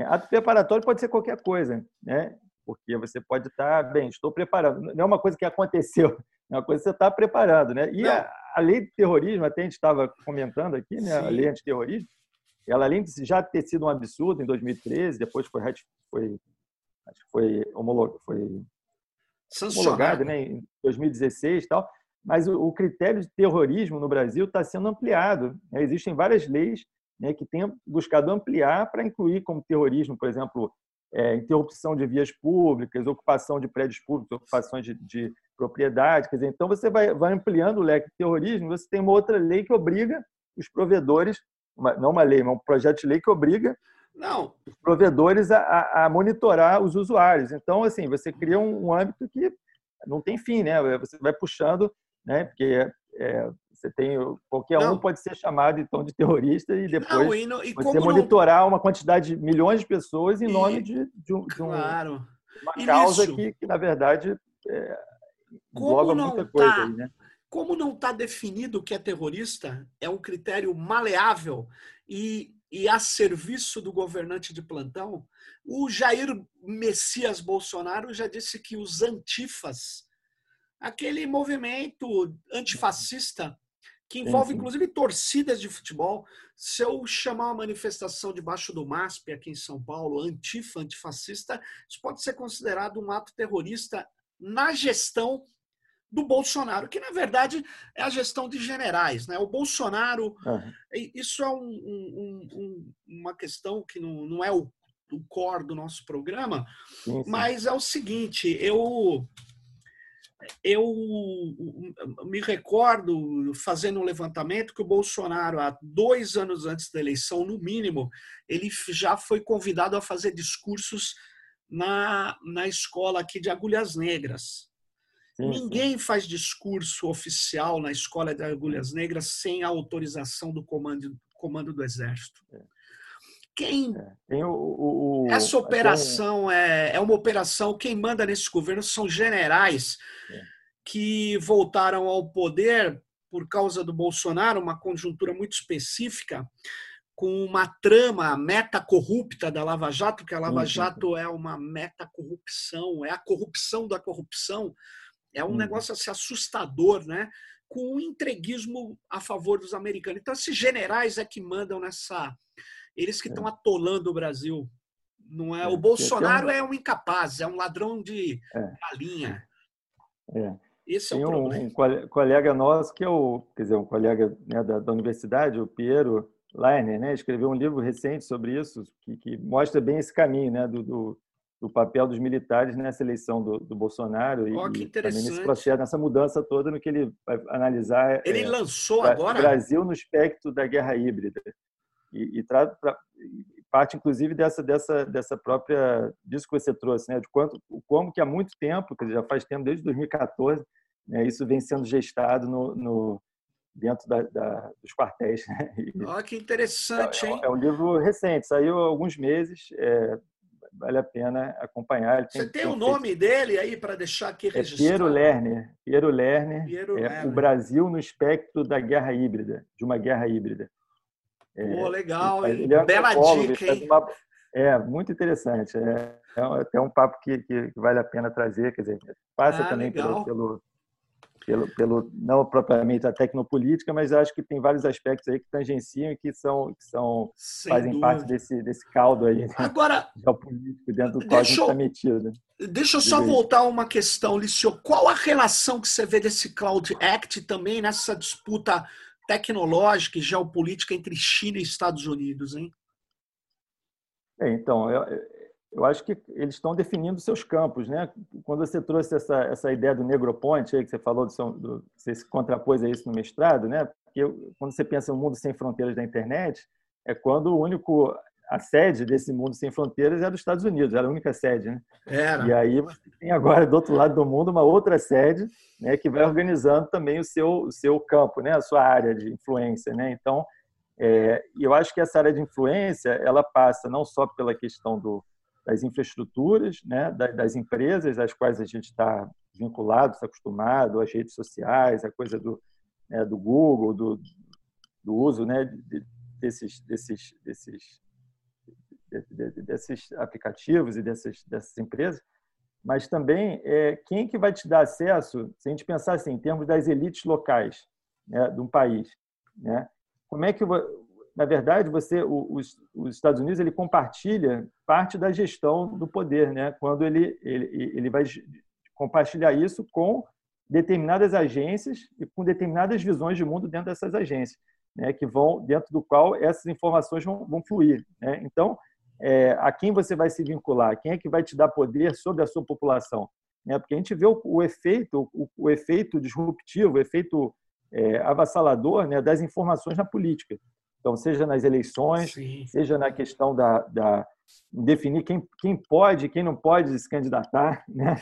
S2: Ato preparatório pode ser qualquer coisa, né? porque você pode estar, bem, estou preparando. Não é uma coisa que aconteceu, (laughs) é uma coisa que você está preparando. Né? E a, a, lei de terrorismo, até a gente estava comentando aqui, né? a lei antiterrorismo, ela além de já ter sido um absurdo em 2013, depois foi, foi, foi, homolog, foi homologada né? em 2016 e tal, mas o, o critério de terrorismo no Brasil está sendo ampliado. Né? Existem várias leis né, que tem buscado ampliar para incluir como terrorismo, por exemplo, é, interrupção de vias públicas, ocupação de prédios públicos, ocupações de, de propriedade. Quer dizer, então você vai, vai ampliando o leque de terrorismo, você tem uma outra lei que obriga os provedores, uma, não uma lei, mas um projeto de lei que obriga
S1: não.
S2: os provedores a, a, monitorar os usuários. Então, assim, você cria um, um âmbito que não tem fim, né? Você vai puxando, né? Porque é, você tem qualquer não. um pode ser chamado então de terrorista e depois não, e não, e você monitorar uma quantidade de milhões de pessoas em nome de, de, um,
S1: claro.
S2: de uma causa que, que, na verdade é, engloba muita coisa tá, aí, né?
S1: Como não está definido o que é terrorista, é um critério maleável e, e a serviço do governante de plantão, o Jair Messias Bolsonaro já disse que os antifas, aquele movimento antifascista que envolve sim, sim. inclusive torcidas de futebol. Se eu chamar uma manifestação debaixo do MASP aqui em São Paulo, antifa, antifascista, isso pode ser considerado um ato terrorista na gestão do Bolsonaro, que na verdade é a gestão de generais. Né? O Bolsonaro, uhum. isso é um, um, um, uma questão que não, não é o, o core do nosso programa, sim, mas é o seguinte: eu eu me recordo fazendo um levantamento que o Bolsonaro, há dois anos antes da eleição, no mínimo, ele já foi convidado a fazer discursos na, na escola aqui de Agulhas Negras. Sim, Ninguém faz discurso oficial na escola de Agulhas Negras sem a autorização do comando, comando do Exército. É. Quem
S2: é. o, o,
S1: essa operação é, é uma operação. Quem manda nesse governo são generais é. que voltaram ao poder por causa do Bolsonaro, uma conjuntura muito específica, com uma trama meta corrupta da Lava Jato, que a Lava Jato é uma meta corrupção, é a corrupção da corrupção, é um uhum. negócio assim, assustador, né? Com um entreguismo a favor dos americanos. Então, esses generais é que mandam nessa eles que estão é. atolando o Brasil. Não é, é. o Bolsonaro um... é um incapaz, é um ladrão de é. galinha.
S2: É. Esse é Tem o problema. Um, colega nosso que é o, quer dizer, um colega né, da, da, universidade, o Piero Leiner, né, escreveu um livro recente sobre isso que, que mostra bem esse caminho, né, do, do, do papel dos militares nessa eleição do, do Bolsonaro
S1: oh, e, também
S2: nesse processo, nessa mudança toda no que ele vai analisar.
S1: Ele é, lançou agora
S2: Brasil no espectro da guerra híbrida e, e pra, parte inclusive dessa dessa dessa própria disso que você trouxe, né, de quanto como que há muito tempo, que já faz tempo desde 2014, né, isso vem sendo gestado no, no dentro da, da, dos quartéis. (laughs) Né?
S1: Olha que interessante,
S2: é,
S1: hein?
S2: É, é um livro recente, saiu há alguns meses. É, vale a pena acompanhar.
S1: Você tem, tem o nome feito... dele aí para deixar aqui registrado?
S2: É Piero Lerner. Piero Lerner. Piero é Lerner. O Brasil no espectro da guerra híbrida, de uma guerra híbrida.
S1: É, Pô, legal, ele, ele é Bela dica, hein? Uma,
S2: é, muito interessante. É, é um papo que, que, vale a pena trazer, quer dizer, passa ah, também pelo, pelo, pelo, pelo, não propriamente a tecnopolítica, mas acho que tem vários aspectos aí que tangenciam e que são, que são fazem dúvida. parte desse, desse caldo aí né?
S1: Agora,
S2: geopolítico dentro do qual a gente está metido.
S1: Deixa eu só voltar uma questão, Licio. Qual a relação que você vê desse Cloud Act também nessa disputa tecnológica e geopolítica entre China e Estados Unidos, hein?
S2: É, então, eu, eu, acho que eles estão definindo seus campos, né? Quando você trouxe essa, essa ideia do Negroponte, aí, que você falou, do, do, você se contrapôs a isso no mestrado, né? Porque quando você pensa um mundo sem fronteiras da internet, é quando o único a sede desse mundo sem fronteiras era dos Estados Unidos, era a única sede, né?
S1: Era.
S2: E aí você tem agora do outro lado do mundo uma outra sede, né, que vai organizando também o seu o seu campo, né, a sua área de influência, né? Então, é, eu acho que essa área de influência ela passa não só pela questão do, das infraestruturas, né, das, empresas às quais a gente está vinculado, está acostumado, as redes sociais, a coisa do, né, do Google, do, do uso, né, desses desses desses desses aplicativos e dessas, dessas empresas, mas também é, quem que vai te dar acesso, se a gente pensar assim, em termos das elites locais né, de um país, né? Como é que, na verdade, você, os, os Estados Unidos, ele compartilha parte da gestão do poder, né? Quando ele, ele, ele vai compartilhar isso com determinadas agências e com determinadas visões de mundo dentro dessas agências, né? Que vão dentro do qual essas informações vão, vão fluir, né? Então, é, a quem você vai se vincular, quem é que vai te dar poder sobre a sua população. né? porque a gente vê o, o efeito, o, o, efeito disruptivo, o efeito é, avassalador né, das informações na política. Então, seja nas eleições, Sim. seja na questão da, da definir quem, quem pode, quem não pode se candidatar, né?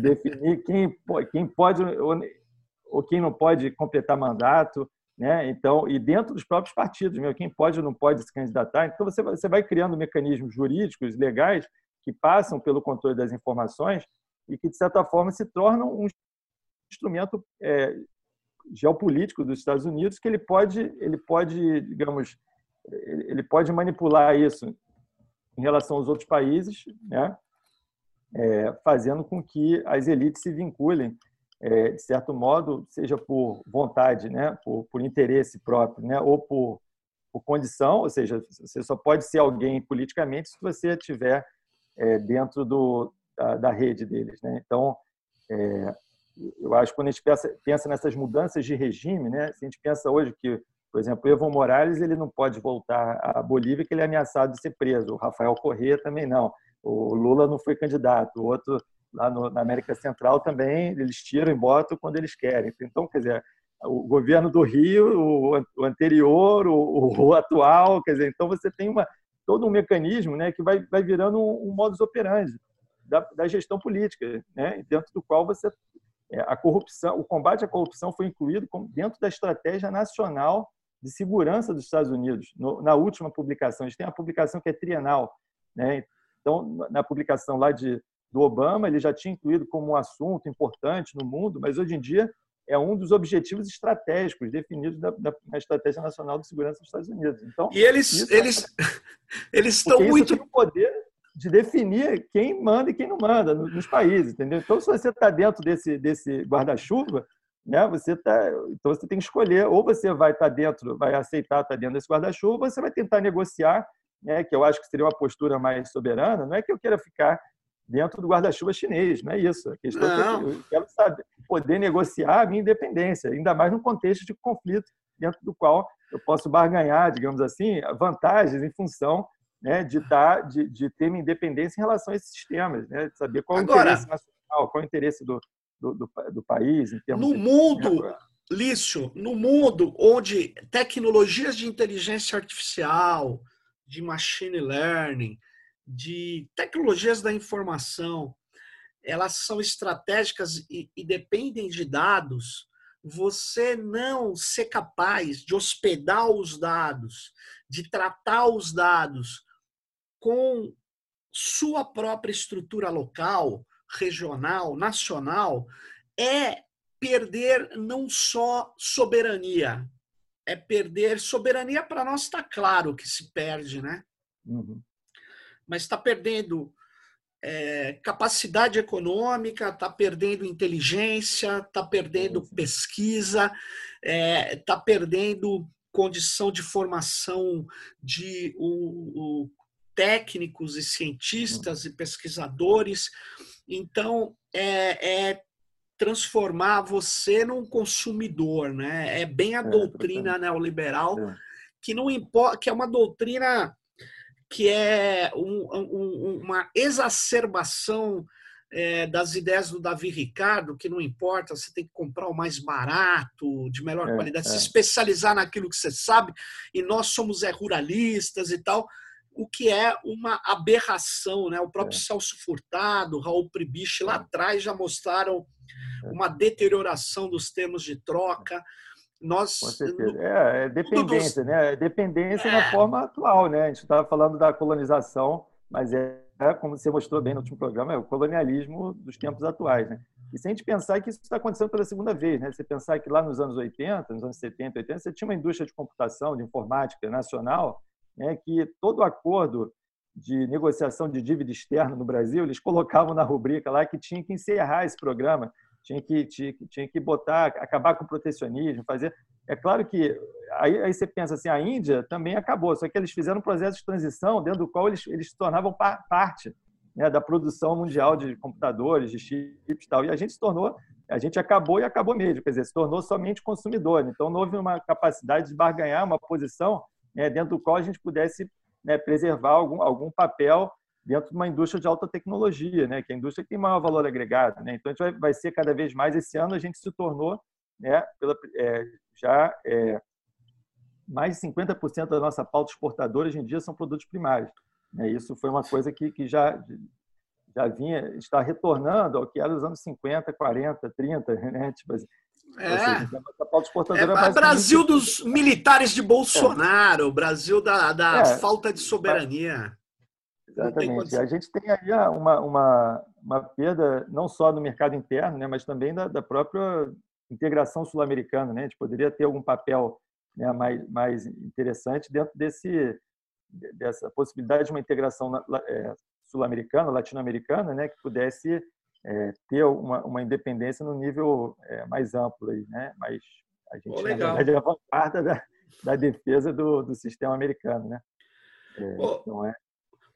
S2: definir quem, quem pode ou, ou quem não pode completar mandato, né? Então, e dentro dos próprios partidos, meu, quem pode ou não pode se candidatar. Então, você você vai criando mecanismos jurídicos, legais, que passam pelo controle das informações e que, de certa forma, se tornam um instrumento é, geopolítico dos Estados Unidos que ele pode, ele pode, digamos, ele pode manipular isso em relação aos outros países, né? É, fazendo com que as elites se vinculem, é, de certo modo, seja por vontade, né? por, por interesse próprio, né? ou por, por condição, ou seja, você só pode ser alguém politicamente se você estiver é, dentro do, da, da, rede deles. Né? Então, é, eu acho que quando a gente pensa, pensa nessas mudanças de regime, né? se a gente pensa hoje que por exemplo, Evo Morales ele não pode voltar à Bolívia, que ele é ameaçado de ser preso. O Rafael Corrêa também não. O Lula não foi candidato. O outro lá no, na América Central também eles tiram e botam quando eles querem. Então, quer dizer, o governo do Rio, o, o anterior, o, o, atual, quer dizer, então você tem uma todo um mecanismo, né, que vai, vai virando um, um modus operandi da, da gestão política, né, dentro do qual você é, a corrupção, o combate à corrupção foi incluído dentro da estratégia nacional de segurança dos Estados Unidos. No, na última publicação, a gente tem a publicação que é trienal. Né? Então, na publicação lá de, do Obama, ele já tinha incluído como um assunto importante no mundo, mas hoje em dia é um dos objetivos estratégicos definidos da, da, na Estratégia Nacional de Segurança dos Estados Unidos. Então,
S1: e eles, eles, é... eles (laughs) estão muito.
S2: Tem o poder de definir quem manda e quem não manda nos países, entendeu? Então, se você está dentro desse, desse guarda-chuva, né? Você tá, então você tem que escolher, ou você vai estar tá dentro, vai aceitar estar tá dentro desse guarda-chuva, ou você vai tentar negociar, né? Que eu acho que seria uma postura mais soberana. Não é que eu queira ficar dentro do guarda-chuva chinês, não é isso. A questão não. é que eu quero saber, poder negociar a minha independência, ainda mais num contexto de conflito dentro do qual eu posso barganhar, digamos assim, vantagens em função né, de, dar, de, de ter minha independência em relação a esses sistemas, né, de saber qual é o Agora, interesse nacional, qual o interesse do, do, do, do país. Em
S1: termos no de... mundo, Lício, no mundo onde tecnologias de inteligência artificial, de machine learning, de tecnologias da informação, elas são estratégicas e, e dependem de dados, você não ser capaz de hospedar os dados, de tratar os dados com sua própria estrutura local, regional, nacional, é perder não só soberania, é perder soberania para nós está claro que se perde, né? Uhum. Mas está perdendo é, capacidade econômica, está perdendo inteligência, está perdendo pesquisa, está é, tá perdendo condição de formação de o, o técnicos e cientistas e pesquisadores. Então, é, é, transformar você num consumidor, né? É bem a é, doutrina neoliberal é. que não importa, que é uma doutrina que é um, um, uma exacerbação é, das ideias do Davi Ricardo, que não importa, você tem que comprar o mais barato, de melhor é, qualidade, se é. especializar naquilo que você sabe, e nós somos é, ruralistas e tal o que é uma aberração. Né? O próprio é. Celso Furtado, Raul Pribiche, lá é. atrás já mostraram uma deterioração dos termos de troca. Nós,
S2: Com certeza. É, é dependência, dos... né? É dependência é. na forma atual, né? A gente estava falando da colonização, mas é, é, como você mostrou bem no último programa, é o colonialismo dos tempos atuais, né? E se a gente pensar que isso está acontecendo pela segunda vez, né? Você pensar que lá nos anos 80, nos anos 70, 80, você tinha uma indústria de computação, de informática nacional né, que todo acordo de negociação de dívida externa no Brasil, eles colocavam na rubrica lá que tinha que encerrar esse programa, tinha que, tinha, tinha que botar, acabar com o protecionismo, fazer. É claro que aí, aí você pensa assim, a Índia também acabou, só que eles fizeram um processo de transição dentro do qual eles, eles se tornavam parte né, da produção mundial de computadores, de chips e tal. E a gente se tornou, a gente acabou e acabou mesmo, quer dizer, se tornou somente consumidor. Então não houve uma capacidade de barganhar uma posição né, dentro do qual a gente pudesse né, preservar algum, algum papel dentro de uma indústria de alta tecnologia, né? que é a indústria que tem maior valor agregado. Né? Então, a gente vai, vai ser cada vez mais. Esse ano, a gente se tornou né, pela, é, já é, mais de 50% da nossa pauta exportadora hoje em dia são produtos primários. Né? Isso foi uma coisa que, que já, já vinha, está retornando ao que era nos anos 50, 40, 30, né? Tipo assim,
S1: é. Seja, é, é Brasil dos militares de Bolsonaro, é. Brasil da, da é. falta de soberania.
S2: Exatamente. A gente tem aí uma, uma, uma perda não só no mercado interno, né, mas também da, da própria integração sul-americana. Né? A gente poderia ter algum papel né, mais, mais interessante dentro desse, dessa possibilidade de uma integração é, sul-americana, latino-americana, né, que pudesse é, ter uma, uma independência no nível é, mais amplo. Aí, né? Mas a gente, Pô, na verdade, é a vanguarda da, da defesa do, do sistema americano. Né?
S1: É, então é,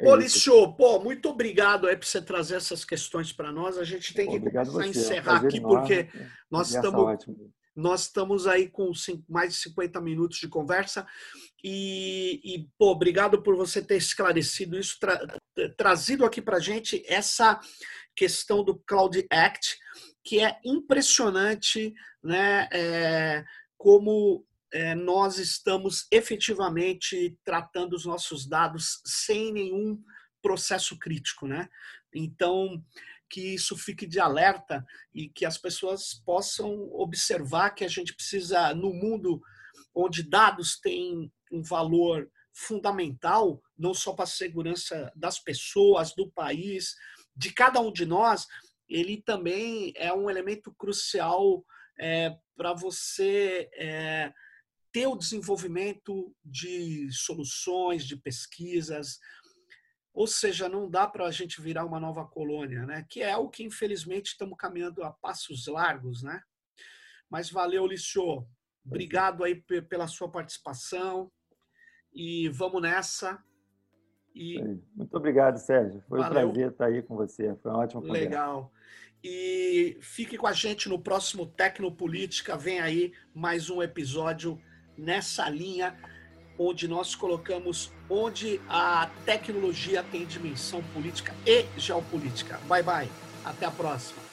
S1: é Ô, Lício, pô, muito obrigado aí por você trazer essas questões para nós. A gente tem que começar a encerrar aqui, enorme. porque nós estamos, nós estamos aí com mais de 50 minutos de conversa. E, e pô, obrigado por você ter esclarecido isso, tra trazido aqui para a gente essa questão do Cloud Act, que é impressionante né, é, como é, nós estamos efetivamente tratando os nossos dados sem nenhum processo crítico, né? Então, que isso fique de alerta e que as pessoas possam observar que a gente precisa, no mundo onde dados têm um valor fundamental, não só para a segurança das pessoas, do país, de cada um de nós, ele também é um elemento crucial é, para você é, ter o desenvolvimento de soluções, de pesquisas. Ou seja, não dá para a gente virar uma nova colônia, né? que é o que, infelizmente, estamos caminhando a passos largos. Né? Mas valeu, Licio. Obrigado aí pela sua participação. E vamos nessa.
S2: E... Muito obrigado, Sérgio. Foi Valeu. um prazer estar aí com você. Foi uma ótima conversa.
S1: Legal. E fique com a gente no próximo Tecnopolítica. Vem aí mais um episódio nessa linha onde nós colocamos onde a tecnologia tem dimensão política e geopolítica. Bye bye. Até a próxima.